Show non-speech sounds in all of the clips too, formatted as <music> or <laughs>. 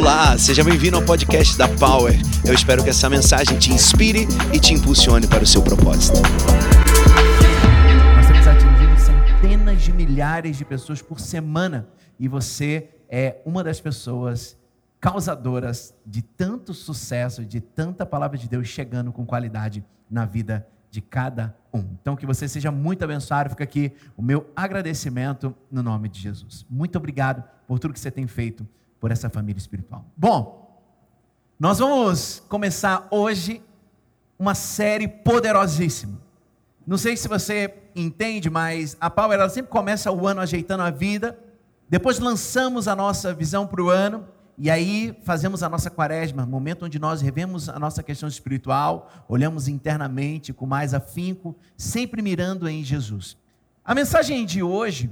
Olá, seja bem-vindo ao podcast da Power. Eu espero que essa mensagem te inspire e te impulsione para o seu propósito. Nós temos atingido centenas de milhares de pessoas por semana e você é uma das pessoas causadoras de tanto sucesso, de tanta palavra de Deus chegando com qualidade na vida de cada um. Então, que você seja muito abençoado. Fica aqui o meu agradecimento no nome de Jesus. Muito obrigado por tudo que você tem feito por essa família espiritual. Bom, nós vamos começar hoje uma série poderosíssima. Não sei se você entende, mas a Power ela sempre começa o ano ajeitando a vida. Depois lançamos a nossa visão para o ano e aí fazemos a nossa quaresma, momento onde nós revemos a nossa questão espiritual, olhamos internamente com mais afinco, sempre mirando em Jesus. A mensagem de hoje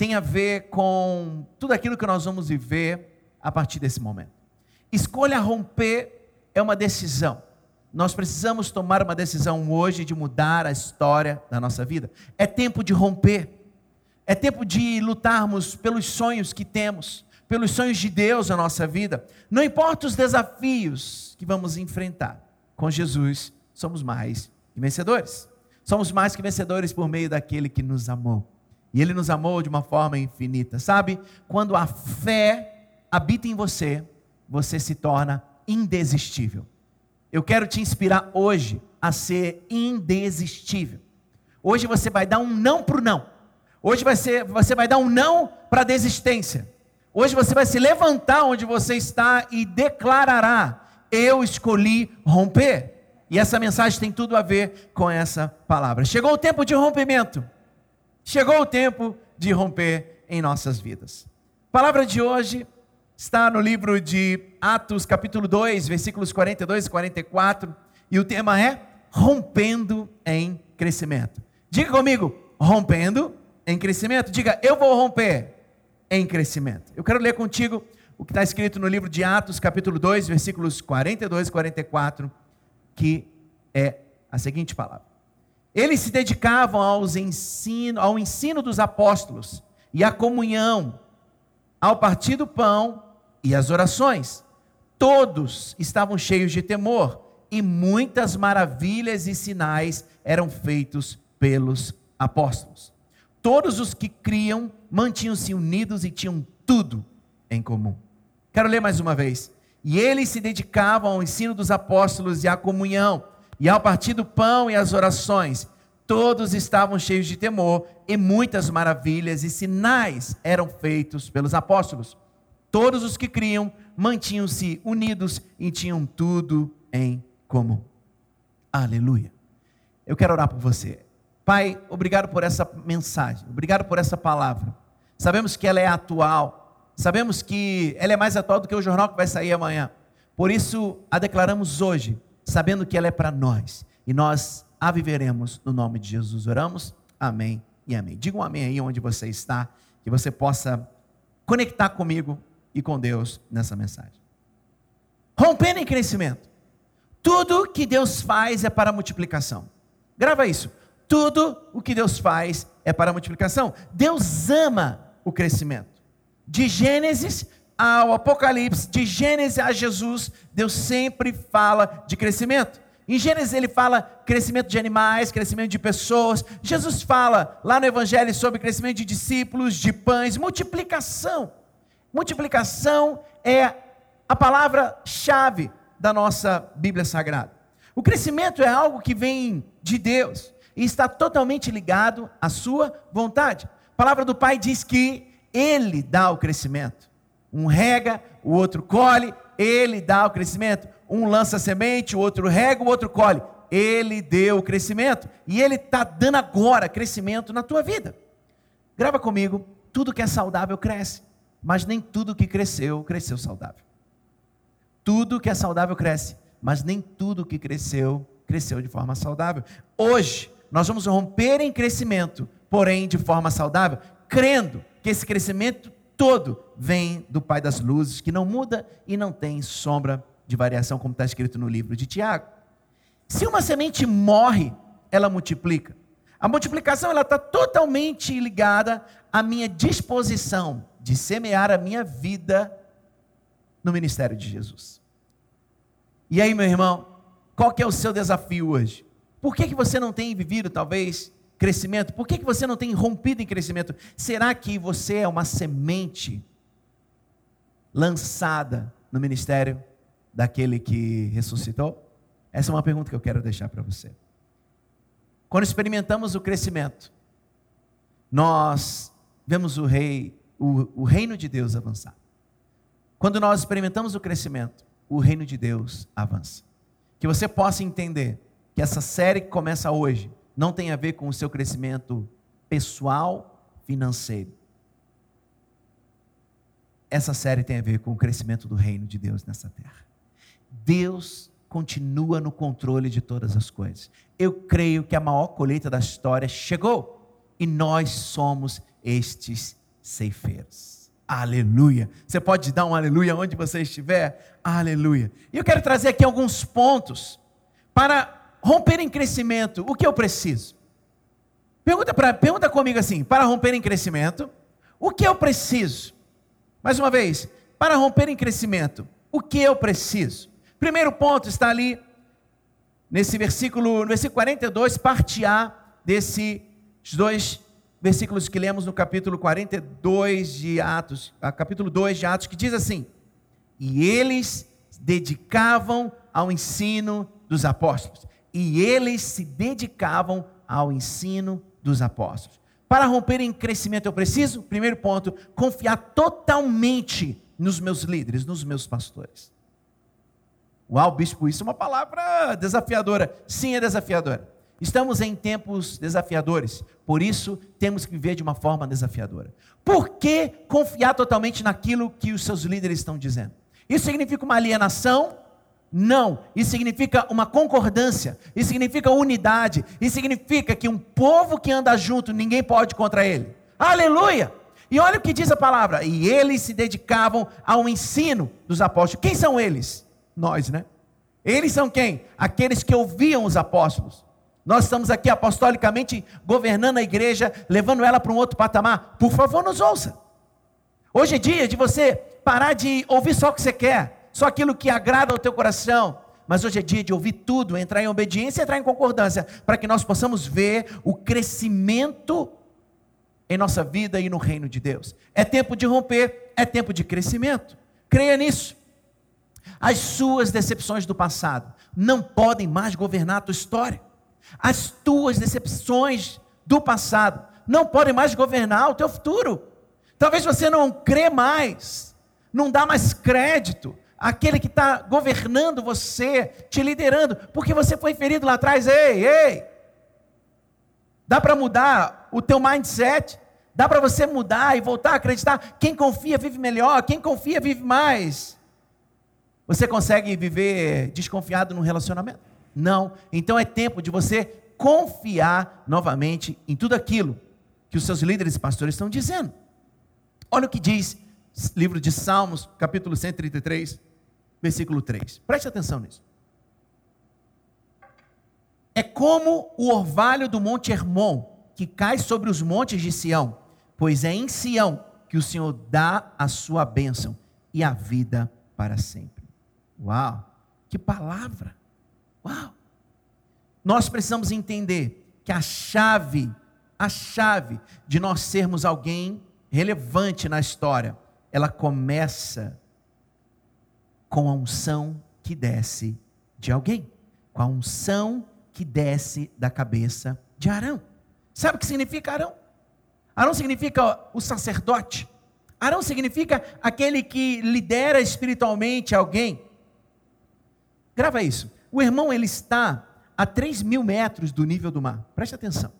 tem a ver com tudo aquilo que nós vamos viver a partir desse momento. Escolha romper é uma decisão. Nós precisamos tomar uma decisão hoje de mudar a história da nossa vida. É tempo de romper. É tempo de lutarmos pelos sonhos que temos, pelos sonhos de Deus na nossa vida. Não importa os desafios que vamos enfrentar. Com Jesus, somos mais que vencedores. Somos mais que vencedores por meio daquele que nos amou. E Ele nos amou de uma forma infinita. Sabe, quando a fé habita em você, você se torna indesistível. Eu quero te inspirar hoje a ser indesistível. Hoje você vai dar um não para o não. Hoje vai ser, você vai dar um não para a desistência. Hoje você vai se levantar onde você está e declarará: Eu escolhi romper. E essa mensagem tem tudo a ver com essa palavra. Chegou o tempo de rompimento. Chegou o tempo de romper em nossas vidas. A palavra de hoje está no livro de Atos, capítulo 2, versículos 42 e 44, e o tema é rompendo em crescimento. Diga comigo, rompendo em crescimento. Diga, eu vou romper em crescimento. Eu quero ler contigo o que está escrito no livro de Atos, capítulo 2, versículos 42 e 44, que é a seguinte palavra. Eles se dedicavam aos ensino, ao ensino dos apóstolos e à comunhão, ao partir do pão e às orações. Todos estavam cheios de temor e muitas maravilhas e sinais eram feitos pelos apóstolos. Todos os que criam mantinham-se unidos e tinham tudo em comum. Quero ler mais uma vez. E eles se dedicavam ao ensino dos apóstolos e à comunhão e ao partir do pão e as orações, todos estavam cheios de temor e muitas maravilhas e sinais eram feitos pelos apóstolos. Todos os que criam mantinham-se unidos e tinham tudo em comum. Aleluia. Eu quero orar por você. Pai, obrigado por essa mensagem, obrigado por essa palavra. Sabemos que ela é atual, sabemos que ela é mais atual do que o jornal que vai sair amanhã. Por isso, a declaramos hoje sabendo que ela é para nós. E nós a viveremos no nome de Jesus. Oramos? Amém e amém. Diga um amém aí onde você está, que você possa conectar comigo e com Deus nessa mensagem. Rompendo em crescimento. Tudo que Deus faz é para multiplicação. Grava isso. Tudo o que Deus faz é para multiplicação. Deus ama o crescimento. De Gênesis ao Apocalipse, de Gênesis a Jesus, Deus sempre fala de crescimento. Em Gênesis ele fala crescimento de animais, crescimento de pessoas. Jesus fala lá no Evangelho sobre crescimento de discípulos, de pães, multiplicação. Multiplicação é a palavra-chave da nossa Bíblia Sagrada. O crescimento é algo que vem de Deus e está totalmente ligado à sua vontade. A palavra do Pai diz que Ele dá o crescimento. Um rega, o outro colhe, ele dá o crescimento. Um lança semente, o outro rega, o outro colhe. Ele deu o crescimento e ele está dando agora crescimento na tua vida. Grava comigo: tudo que é saudável cresce, mas nem tudo que cresceu, cresceu saudável. Tudo que é saudável cresce, mas nem tudo que cresceu, cresceu de forma saudável. Hoje, nós vamos romper em crescimento, porém de forma saudável, crendo que esse crescimento todo vem do Pai das luzes, que não muda e não tem sombra de variação, como está escrito no livro de Tiago. Se uma semente morre, ela multiplica. A multiplicação ela está totalmente ligada à minha disposição de semear a minha vida no ministério de Jesus. E aí, meu irmão, qual que é o seu desafio hoje? Por que, que você não tem vivido, talvez, crescimento? Por que, que você não tem rompido em crescimento? Será que você é uma semente lançada no ministério daquele que ressuscitou? Essa é uma pergunta que eu quero deixar para você. Quando experimentamos o crescimento, nós vemos o rei, o, o reino de Deus avançar. Quando nós experimentamos o crescimento, o reino de Deus avança. Que você possa entender que essa série que começa hoje não tem a ver com o seu crescimento pessoal, financeiro. Essa série tem a ver com o crescimento do reino de Deus nessa terra. Deus continua no controle de todas as coisas. Eu creio que a maior colheita da história chegou e nós somos estes ceifeiros. Aleluia. Você pode dar um aleluia onde você estiver? Aleluia. E eu quero trazer aqui alguns pontos para romper em crescimento, o que eu preciso? Pergunta, pra, pergunta comigo assim: para romper em crescimento, o que eu preciso? Mais uma vez, para romper em crescimento, o que eu preciso? Primeiro ponto está ali, nesse versículo, no versículo 42, parte A desses dois versículos que lemos no capítulo 42 de Atos, capítulo 2 de Atos, que diz assim: E eles dedicavam ao ensino dos apóstolos e eles se dedicavam ao ensino dos apóstolos. Para romper em crescimento, eu preciso, primeiro ponto, confiar totalmente nos meus líderes, nos meus pastores. Uau, bispo, isso é uma palavra desafiadora. Sim, é desafiadora. Estamos em tempos desafiadores, por isso temos que viver de uma forma desafiadora. Por que confiar totalmente naquilo que os seus líderes estão dizendo? Isso significa uma alienação? Não, isso significa uma concordância, isso significa unidade, isso significa que um povo que anda junto, ninguém pode contra ele. Aleluia! E olha o que diz a palavra: e eles se dedicavam ao ensino dos apóstolos. Quem são eles? Nós, né? Eles são quem? Aqueles que ouviam os apóstolos. Nós estamos aqui apostolicamente governando a igreja, levando ela para um outro patamar. Por favor, nos ouça. Hoje é dia de você parar de ouvir só o que você quer só aquilo que agrada ao teu coração. Mas hoje é dia de ouvir tudo, entrar em obediência entrar em concordância, para que nós possamos ver o crescimento em nossa vida e no reino de Deus. É tempo de romper, é tempo de crescimento. Creia nisso. As suas decepções do passado não podem mais governar a tua história. As tuas decepções do passado não podem mais governar o teu futuro. Talvez você não crê mais, não dá mais crédito, aquele que está governando você, te liderando, porque você foi ferido lá atrás. Ei, ei! Dá para mudar o teu mindset, dá para você mudar e voltar a acreditar. Quem confia vive melhor, quem confia vive mais. Você consegue viver desconfiado num relacionamento? Não. Então é tempo de você confiar novamente em tudo aquilo que os seus líderes e pastores estão dizendo. Olha o que diz livro de Salmos, capítulo 133, versículo 3. Preste atenção nisso. É como o orvalho do Monte Hermon, que cai sobre os montes de Sião, pois é em Sião que o Senhor dá a sua bênção e a vida para sempre. Uau! Que palavra! Uau! Nós precisamos entender que a chave, a chave de nós sermos alguém relevante na história, ela começa com a unção que desce de alguém, com a unção que desce da cabeça de Arão. Sabe o que significa Arão? Arão significa o sacerdote. Arão significa aquele que lidera espiritualmente alguém. Grava isso. O irmão ele está a 3 mil metros do nível do mar. Preste atenção.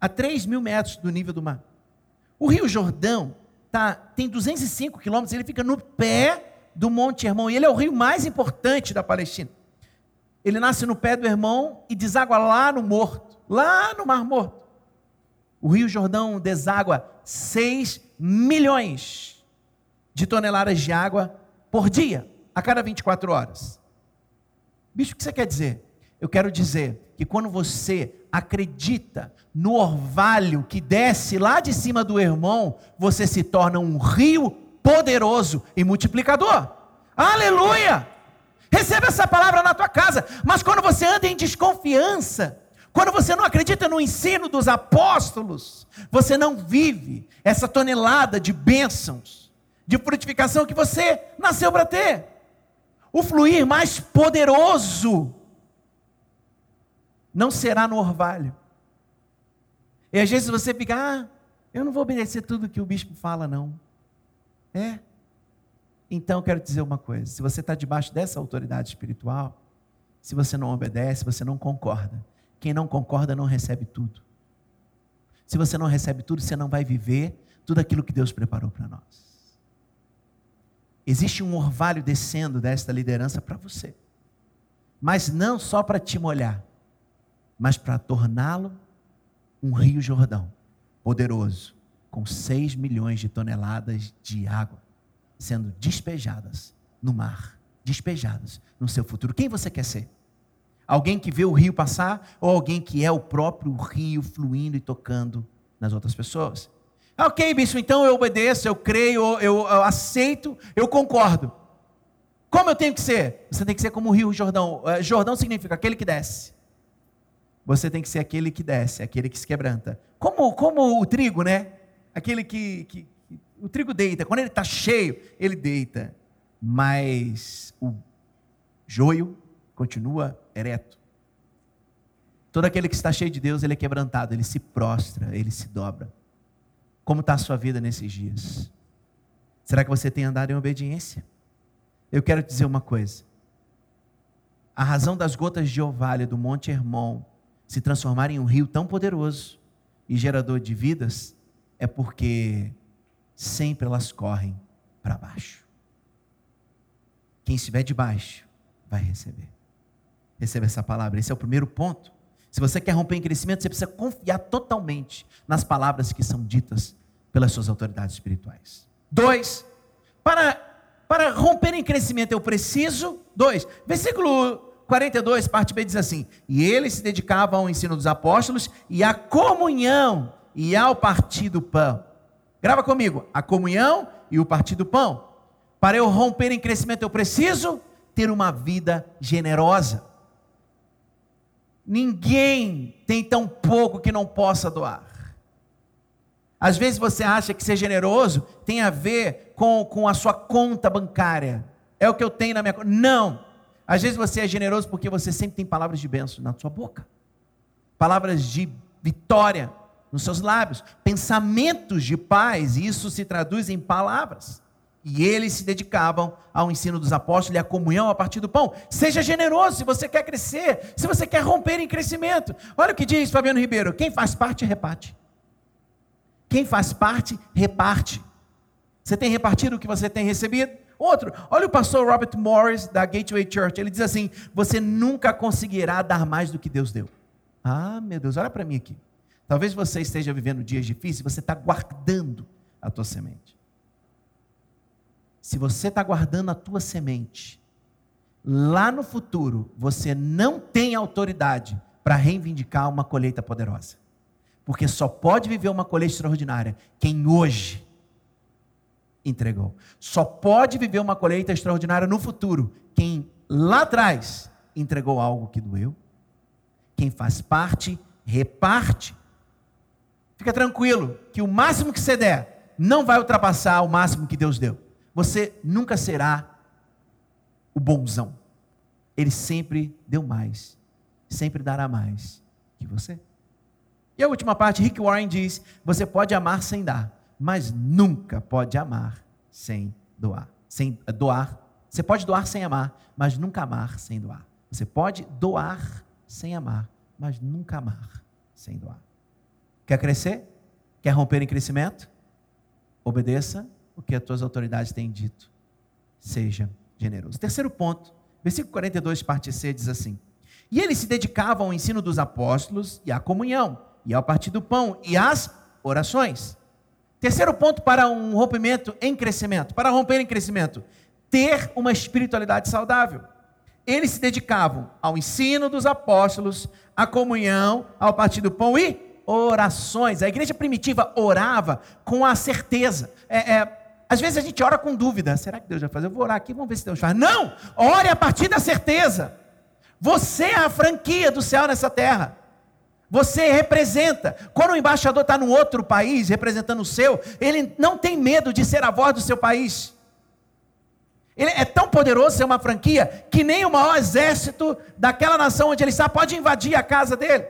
A 3 mil metros do nível do mar. O Rio Jordão tá, tem 205 quilômetros, ele fica no pé do Monte Hermon. E ele é o rio mais importante da Palestina. Ele nasce no pé do Hermon e deságua lá no Morto, lá no Mar Morto. O Rio Jordão deságua 6 milhões de toneladas de água por dia, a cada 24 horas. Bicho, o que você quer dizer? Eu quero dizer que quando você acredita no orvalho que desce lá de cima do Hermon, você se torna um rio poderoso e multiplicador. Aleluia! Receba essa palavra na tua casa. Mas quando você anda em desconfiança, quando você não acredita no ensino dos apóstolos, você não vive essa tonelada de bênçãos, de frutificação que você nasceu para ter. O fluir mais poderoso não será no orvalho. E às vezes você fica, ah, eu não vou obedecer tudo que o bispo fala, não. É. Então, quero dizer uma coisa: se você está debaixo dessa autoridade espiritual, se você não obedece, você não concorda. Quem não concorda não recebe tudo. Se você não recebe tudo, você não vai viver tudo aquilo que Deus preparou para nós. Existe um orvalho descendo desta liderança para você, mas não só para te molhar, mas para torná-lo um rio Jordão poderoso, com 6 milhões de toneladas de água sendo despejadas no mar, despejadas no seu futuro. Quem você quer ser? Alguém que vê o rio passar ou alguém que é o próprio rio fluindo e tocando nas outras pessoas? Ok, bispo, então eu obedeço, eu creio, eu, eu aceito, eu concordo. Como eu tenho que ser? Você tem que ser como o rio Jordão. Eh, Jordão significa aquele que desce. Você tem que ser aquele que desce, aquele que se quebranta. Como, como o trigo, né? Aquele que, que, o trigo deita, quando ele está cheio, ele deita, mas o joio continua ereto. Todo aquele que está cheio de Deus, ele é quebrantado, ele se prostra, ele se dobra. Como está a sua vida nesses dias? Será que você tem andado em obediência? Eu quero te dizer uma coisa. A razão das gotas de orvalho do Monte Hermon se transformarem em um rio tão poderoso e gerador de vidas é porque sempre elas correm para baixo. Quem estiver debaixo vai receber. Receba essa palavra. Esse é o primeiro ponto. Se você quer romper em crescimento, você precisa confiar totalmente nas palavras que são ditas pelas suas autoridades espirituais. Dois, para, para romper em crescimento eu preciso. Dois, versículo 42, parte B diz assim: E eles se dedicavam ao ensino dos apóstolos e à comunhão e ao partir do pão. Grava comigo. A comunhão e o partir do pão. Para eu romper em crescimento, eu preciso ter uma vida generosa. Ninguém tem tão pouco que não possa doar. Às vezes você acha que ser generoso tem a ver com, com a sua conta bancária. É o que eu tenho na minha conta. Não. Às vezes você é generoso porque você sempre tem palavras de bênção na sua boca. Palavras de vitória nos seus lábios, pensamentos de paz, e isso se traduz em palavras. E eles se dedicavam ao ensino dos apóstolos e à comunhão a partir do pão. Seja generoso se você quer crescer, se você quer romper em crescimento. Olha o que diz Fabiano Ribeiro: quem faz parte, reparte. Quem faz parte, reparte. Você tem repartido o que você tem recebido? Outro, olha o pastor Robert Morris da Gateway Church. Ele diz assim: Você nunca conseguirá dar mais do que Deus deu. Ah, meu Deus, olha para mim aqui. Talvez você esteja vivendo dias difíceis, você está guardando a tua semente. Se você está guardando a tua semente, lá no futuro você não tem autoridade para reivindicar uma colheita poderosa. Porque só pode viver uma colheita extraordinária quem hoje entregou. Só pode viver uma colheita extraordinária no futuro quem lá atrás entregou algo que doeu. Quem faz parte, reparte Fica tranquilo, que o máximo que você der não vai ultrapassar o máximo que Deus deu. Você nunca será o bonzão. Ele sempre deu mais, sempre dará mais que você. E a última parte, Rick Warren diz: você pode amar sem dar, mas nunca pode amar sem doar. Sem eh, doar, você pode doar sem amar, mas nunca amar sem doar. Você pode doar sem amar, mas nunca amar sem doar. Quer crescer? Quer romper em crescimento? Obedeça o que as tuas autoridades têm dito. Seja generoso. Terceiro ponto, versículo 42, parte C, diz assim: E eles se dedicavam ao ensino dos apóstolos e à comunhão, e ao partir do pão e às orações. Terceiro ponto para um rompimento em crescimento, para romper em crescimento, ter uma espiritualidade saudável. Eles se dedicavam ao ensino dos apóstolos, à comunhão, ao partir do pão e orações. A igreja primitiva orava com a certeza. É, é, às vezes a gente ora com dúvida: será que Deus vai fazer? Eu vou orar aqui, vamos ver se Deus faz. Não! Ore a partir da certeza. Você é a franquia do céu nessa terra. Você representa. Quando o embaixador está num outro país, representando o seu, ele não tem medo de ser a voz do seu país. Ele é tão poderoso ser uma franquia que nem o maior exército daquela nação onde ele está pode invadir a casa dele,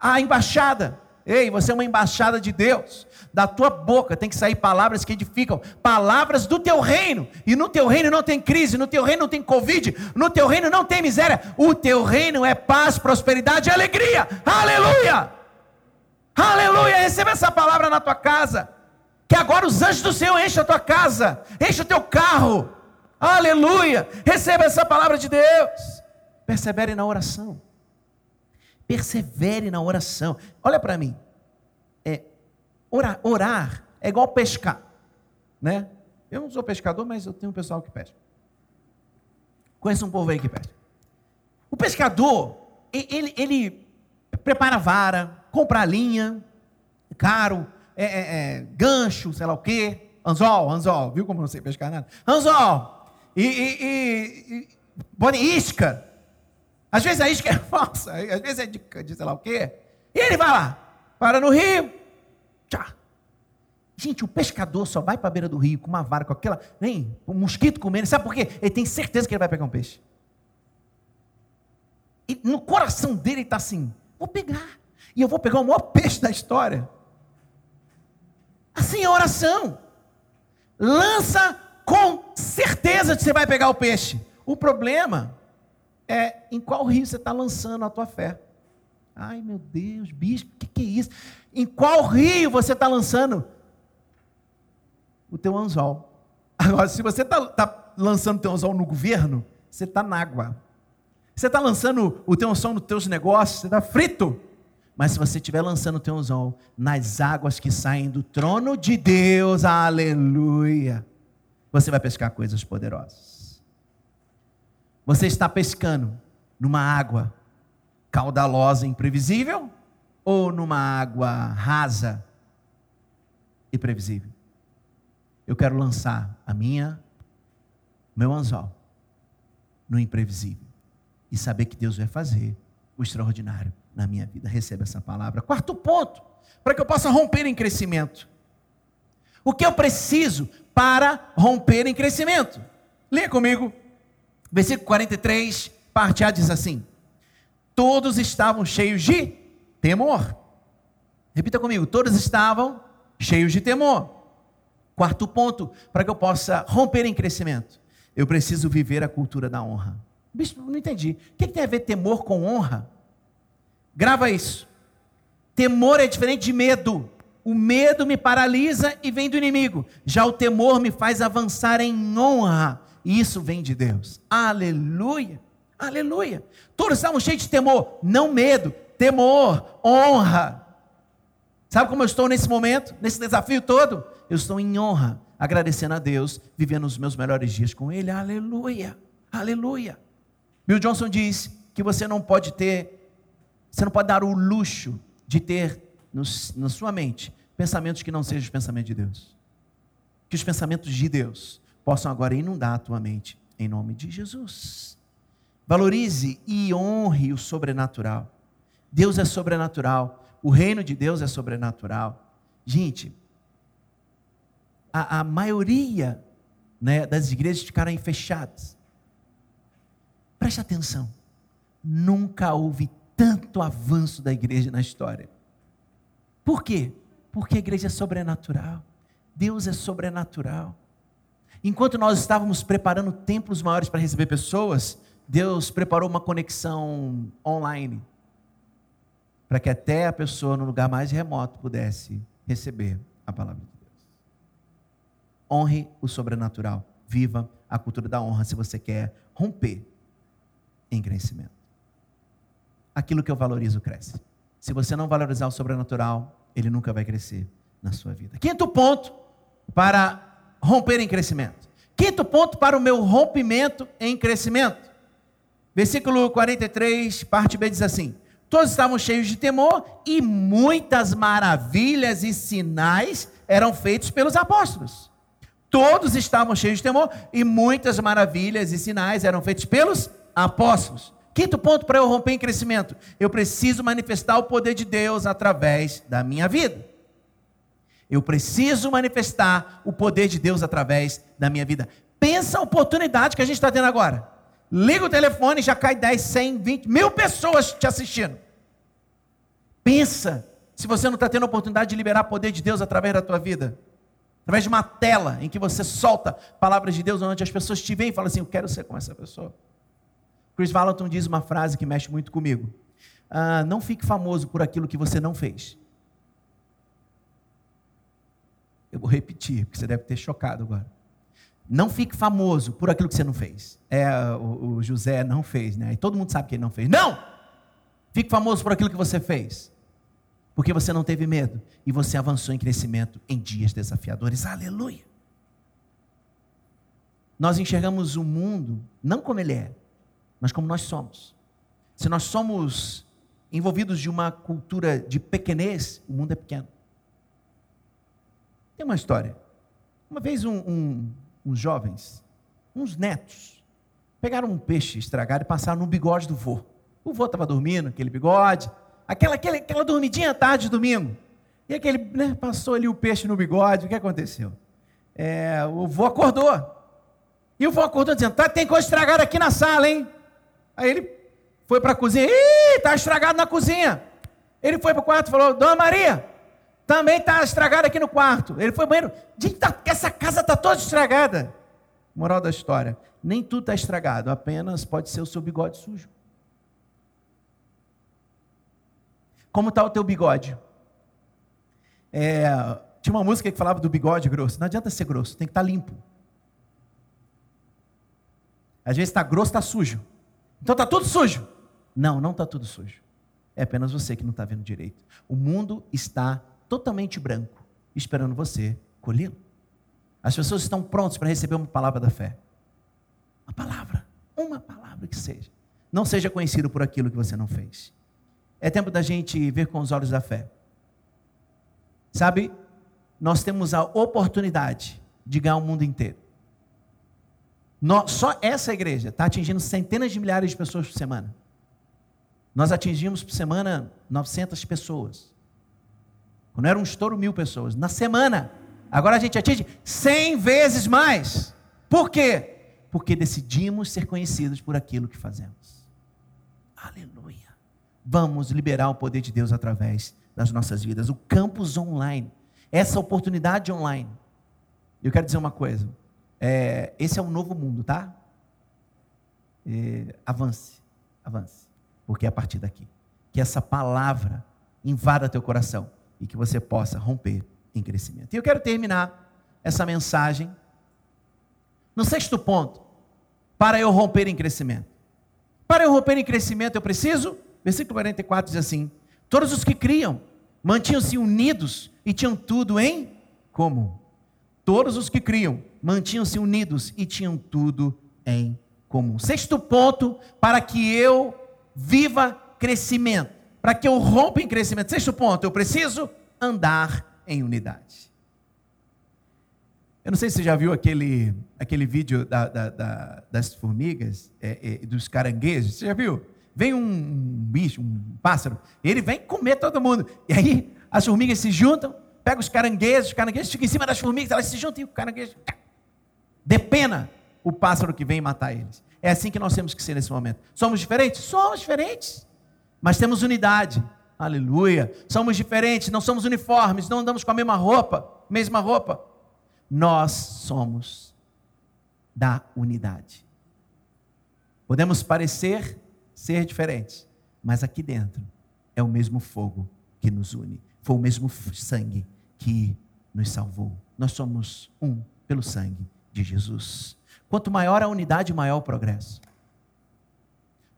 a embaixada. Ei, você é uma embaixada de Deus. Da tua boca tem que sair palavras que edificam, palavras do teu reino. E no teu reino não tem crise, no teu reino não tem covid, no teu reino não tem miséria. O teu reino é paz, prosperidade e alegria. Aleluia! Aleluia! Receba essa palavra na tua casa. Que agora os anjos do Senhor enchem a tua casa, enchem o teu carro. Aleluia! Receba essa palavra de Deus. Persevere na oração. Persevere na oração. Olha para mim. É, orar, orar é igual pescar. Né? Eu não sou pescador, mas eu tenho um pessoal que pesca. Conheço um povo aí que pesca. O pescador, ele, ele prepara vara, compra linha, caro, é, é, é, gancho, sei lá o quê, anzol, anzol, viu como eu não sei pescar nada? Anzol, e, e, e, e às vezes a isca é falsa, às vezes é de, de sei lá o quê. E ele vai lá, para no rio, tchá. Gente, o pescador só vai para a beira do rio com uma vara, com aquela, nem, um mosquito comendo, sabe por quê? Ele tem certeza que ele vai pegar um peixe. E no coração dele está assim: vou pegar. E eu vou pegar o maior peixe da história. Assim é a oração. Lança com certeza que você vai pegar o peixe. O problema é em qual rio você está lançando a tua fé. Ai meu Deus, bispo, o que, que é isso? Em qual rio você está lançando o teu anzol? <laughs> Agora, se você está tá lançando o teu anzol no governo, você está na água. Você está lançando o teu anzol nos teus negócios, você está frito. Mas se você estiver lançando o teu anzol nas águas que saem do trono de Deus, aleluia, você vai pescar coisas poderosas. Você está pescando numa água caudalosa imprevisível ou numa água rasa e previsível? Eu quero lançar a minha meu anzol no imprevisível e saber que Deus vai fazer o extraordinário na minha vida. Receba essa palavra. Quarto ponto, para que eu possa romper em crescimento. O que eu preciso para romper em crescimento? Leia comigo Versículo 43, parte A diz assim: Todos estavam cheios de temor. Repita comigo: todos estavam cheios de temor. Quarto ponto, para que eu possa romper em crescimento, eu preciso viver a cultura da honra. Bicho, não entendi. O que tem a ver temor com honra? Grava isso. Temor é diferente de medo. O medo me paralisa e vem do inimigo. Já o temor me faz avançar em honra. E isso vem de Deus. Aleluia. Aleluia. Todos estavam cheios de temor, não medo, temor, honra. Sabe como eu estou nesse momento, nesse desafio todo? Eu estou em honra, agradecendo a Deus, vivendo os meus melhores dias com Ele. Aleluia. Aleluia. Bill Johnson diz que você não pode ter, você não pode dar o luxo de ter no, na sua mente pensamentos que não sejam os pensamentos de Deus. Que os pensamentos de Deus possam agora inundar a tua mente, em nome de Jesus. Valorize e honre o sobrenatural. Deus é sobrenatural, o reino de Deus é sobrenatural. Gente, a, a maioria né, das igrejas ficaram fechadas. Preste atenção, nunca houve tanto avanço da igreja na história. Por quê? Porque a igreja é sobrenatural. Deus é sobrenatural. Enquanto nós estávamos preparando templos maiores para receber pessoas, Deus preparou uma conexão online para que até a pessoa no lugar mais remoto pudesse receber a palavra de Deus. Honre o sobrenatural. Viva a cultura da honra se você quer romper em crescimento. Aquilo que eu valorizo cresce. Se você não valorizar o sobrenatural, ele nunca vai crescer na sua vida. Quinto ponto para romper em crescimento. Quinto ponto para o meu rompimento em crescimento. Versículo 43, parte B diz assim: Todos estavam cheios de temor e muitas maravilhas e sinais eram feitos pelos apóstolos. Todos estavam cheios de temor e muitas maravilhas e sinais eram feitos pelos apóstolos. Quinto ponto para eu romper em crescimento: eu preciso manifestar o poder de Deus através da minha vida. Eu preciso manifestar o poder de Deus através da minha vida. Pensa a oportunidade que a gente está tendo agora. Liga o telefone, já cai 10, 100, 20, mil pessoas te assistindo. Pensa se você não está tendo a oportunidade de liberar o poder de Deus através da tua vida. Através de uma tela em que você solta palavras de Deus, onde as pessoas te veem e falam assim: Eu quero ser como essa pessoa. Chris Valentin diz uma frase que mexe muito comigo. Ah, não fique famoso por aquilo que você não fez. Eu vou repetir, porque você deve ter chocado agora. Não fique famoso por aquilo que você não fez. É, o, o José não fez, né? E todo mundo sabe que ele não fez. Não! Fique famoso por aquilo que você fez. Porque você não teve medo e você avançou em crescimento em dias desafiadores. Aleluia! Nós enxergamos o mundo não como ele é, mas como nós somos. Se nós somos envolvidos de uma cultura de pequenez, o mundo é pequeno. Tem uma história. Uma vez um, um, uns jovens, uns netos, pegaram um peixe estragado e passaram no bigode do vô. O vô estava dormindo, aquele bigode, aquela, aquela, aquela dormidinha tarde de domingo. E aquele, né, passou ali o peixe no bigode, o que aconteceu? É, o vô acordou. E o vô acordou dizendo, tá, tem coisa estragada aqui na sala, hein? Aí ele foi para a cozinha, ih, está estragado na cozinha. Ele foi para o quarto e falou, Dona Maria, também está estragado aqui no quarto. Ele foi banheiro, gente, tá, essa casa está toda estragada. Moral da história, nem tudo está estragado, apenas pode ser o seu bigode sujo. Como está o teu bigode? É, tinha uma música que falava do bigode grosso. Não adianta ser grosso, tem que estar tá limpo. Às vezes está grosso, está sujo. Então está tudo sujo. Não, não está tudo sujo. É apenas você que não está vendo direito. O mundo está totalmente branco, esperando você colhê-lo. As pessoas estão prontas para receber uma palavra da fé. Uma palavra, uma palavra que seja. Não seja conhecido por aquilo que você não fez. É tempo da gente ver com os olhos da fé. Sabe, nós temos a oportunidade de ganhar o mundo inteiro. Nós, só essa igreja está atingindo centenas de milhares de pessoas por semana. Nós atingimos por semana 900 pessoas. Quando era um estouro, mil pessoas. Na semana, agora a gente atinge 100 vezes mais. Por quê? Porque decidimos ser conhecidos por aquilo que fazemos. Aleluia. Vamos liberar o poder de Deus através das nossas vidas. O campus online, essa oportunidade online. Eu quero dizer uma coisa. É, esse é um novo mundo, tá? É, avance, avance. Porque é a partir daqui. Que essa palavra invada teu coração e que você possa romper em crescimento. E eu quero terminar essa mensagem no sexto ponto, para eu romper em crescimento. Para eu romper em crescimento, eu preciso, versículo 44 diz assim: Todos os que criam mantinham-se unidos e tinham tudo em comum. Todos os que criam mantinham-se unidos e tinham tudo em comum. Sexto ponto, para que eu viva crescimento, para que eu rompa em crescimento. Sexto ponto, eu preciso andar em unidade. Eu não sei se você já viu aquele, aquele vídeo da, da, da, das formigas, é, é, dos caranguejos. Você já viu? Vem um bicho, um pássaro, ele vem comer todo mundo. E aí as formigas se juntam, pegam os caranguejos, os caranguejos ficam em cima das formigas, elas se juntam e o caranguejo depena o pássaro que vem matar eles. É assim que nós temos que ser nesse momento. Somos diferentes? Somos diferentes. Mas temos unidade. Aleluia. Somos diferentes, não somos uniformes, não andamos com a mesma roupa, mesma roupa. Nós somos da unidade. Podemos parecer ser diferentes, mas aqui dentro é o mesmo fogo que nos une. Foi o mesmo sangue que nos salvou. Nós somos um pelo sangue de Jesus. Quanto maior a unidade, maior o progresso.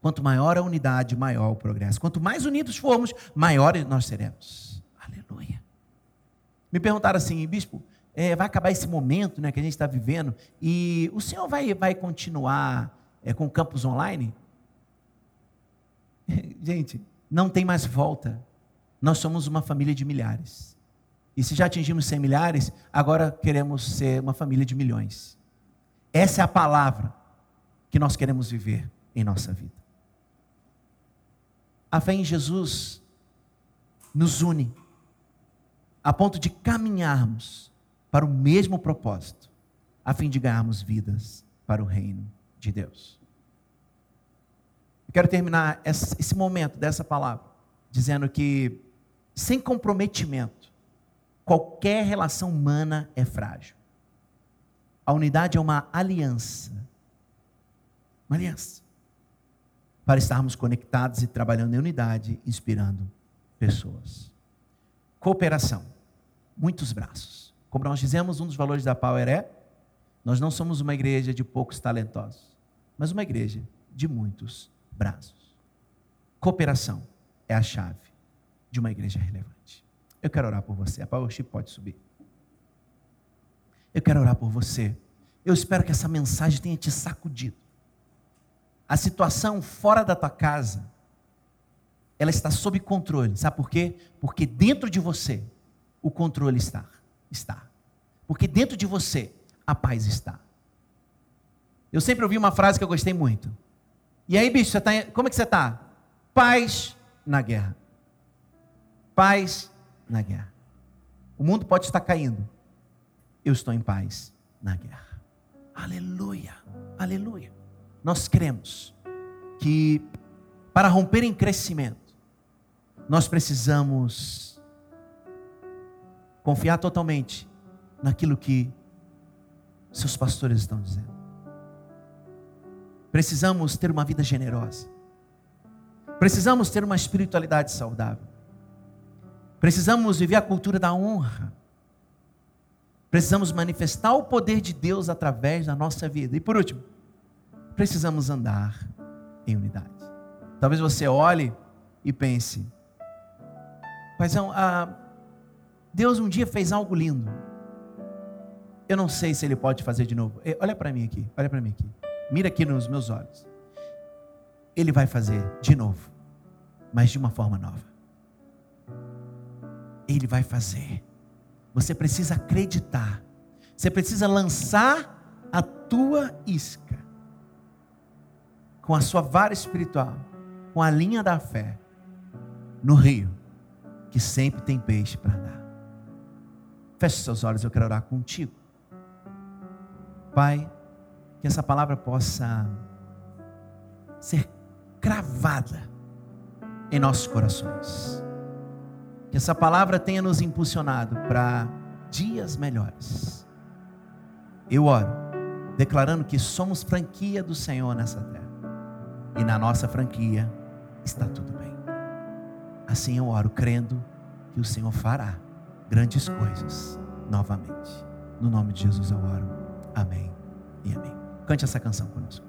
Quanto maior a unidade, maior o progresso. Quanto mais unidos formos, maiores nós seremos. Aleluia. Me perguntaram assim, bispo, é, vai acabar esse momento né, que a gente está vivendo e o senhor vai, vai continuar é, com o campus online? <laughs> gente, não tem mais volta. Nós somos uma família de milhares. E se já atingimos 100 milhares, agora queremos ser uma família de milhões. Essa é a palavra que nós queremos viver em nossa vida. A fé em Jesus nos une a ponto de caminharmos para o mesmo propósito, a fim de ganharmos vidas para o reino de Deus. Eu quero terminar esse momento dessa palavra dizendo que, sem comprometimento, qualquer relação humana é frágil. A unidade é uma aliança. Uma aliança. Para estarmos conectados e trabalhando em unidade, inspirando pessoas. Cooperação. Muitos braços. Como nós dizemos, um dos valores da Power é: nós não somos uma igreja de poucos talentosos, mas uma igreja de muitos braços. Cooperação é a chave de uma igreja relevante. Eu quero orar por você. A Powership pode subir. Eu quero orar por você. Eu espero que essa mensagem tenha te sacudido. A situação fora da tua casa, ela está sob controle. Sabe por quê? Porque dentro de você o controle está. Está. Porque dentro de você a paz está. Eu sempre ouvi uma frase que eu gostei muito. E aí, bicho, você tá, como é que você está? Paz na guerra. Paz na guerra. O mundo pode estar caindo. Eu estou em paz na guerra. Aleluia. Aleluia. Nós cremos que para romper em crescimento, nós precisamos confiar totalmente naquilo que seus pastores estão dizendo. Precisamos ter uma vida generosa. Precisamos ter uma espiritualidade saudável. Precisamos viver a cultura da honra. Precisamos manifestar o poder de Deus através da nossa vida. E por último, precisamos andar em unidade. Talvez você olhe e pense: Paizão, ah, Deus um dia fez algo lindo. Eu não sei se Ele pode fazer de novo. Olha para mim aqui, olha para mim aqui. Mira aqui nos meus olhos. Ele vai fazer de novo, mas de uma forma nova. Ele vai fazer. Você precisa acreditar. Você precisa lançar a tua isca com a sua vara espiritual, com a linha da fé no rio, que sempre tem peixe para dar. Feche seus olhos, eu quero orar contigo. Pai, que essa palavra possa ser cravada em nossos corações. Que essa palavra tenha nos impulsionado para dias melhores. Eu oro, declarando que somos franquia do Senhor nessa terra. E na nossa franquia está tudo bem. Assim eu oro, crendo que o Senhor fará grandes coisas novamente. No nome de Jesus eu oro. Amém e amém. Cante essa canção conosco.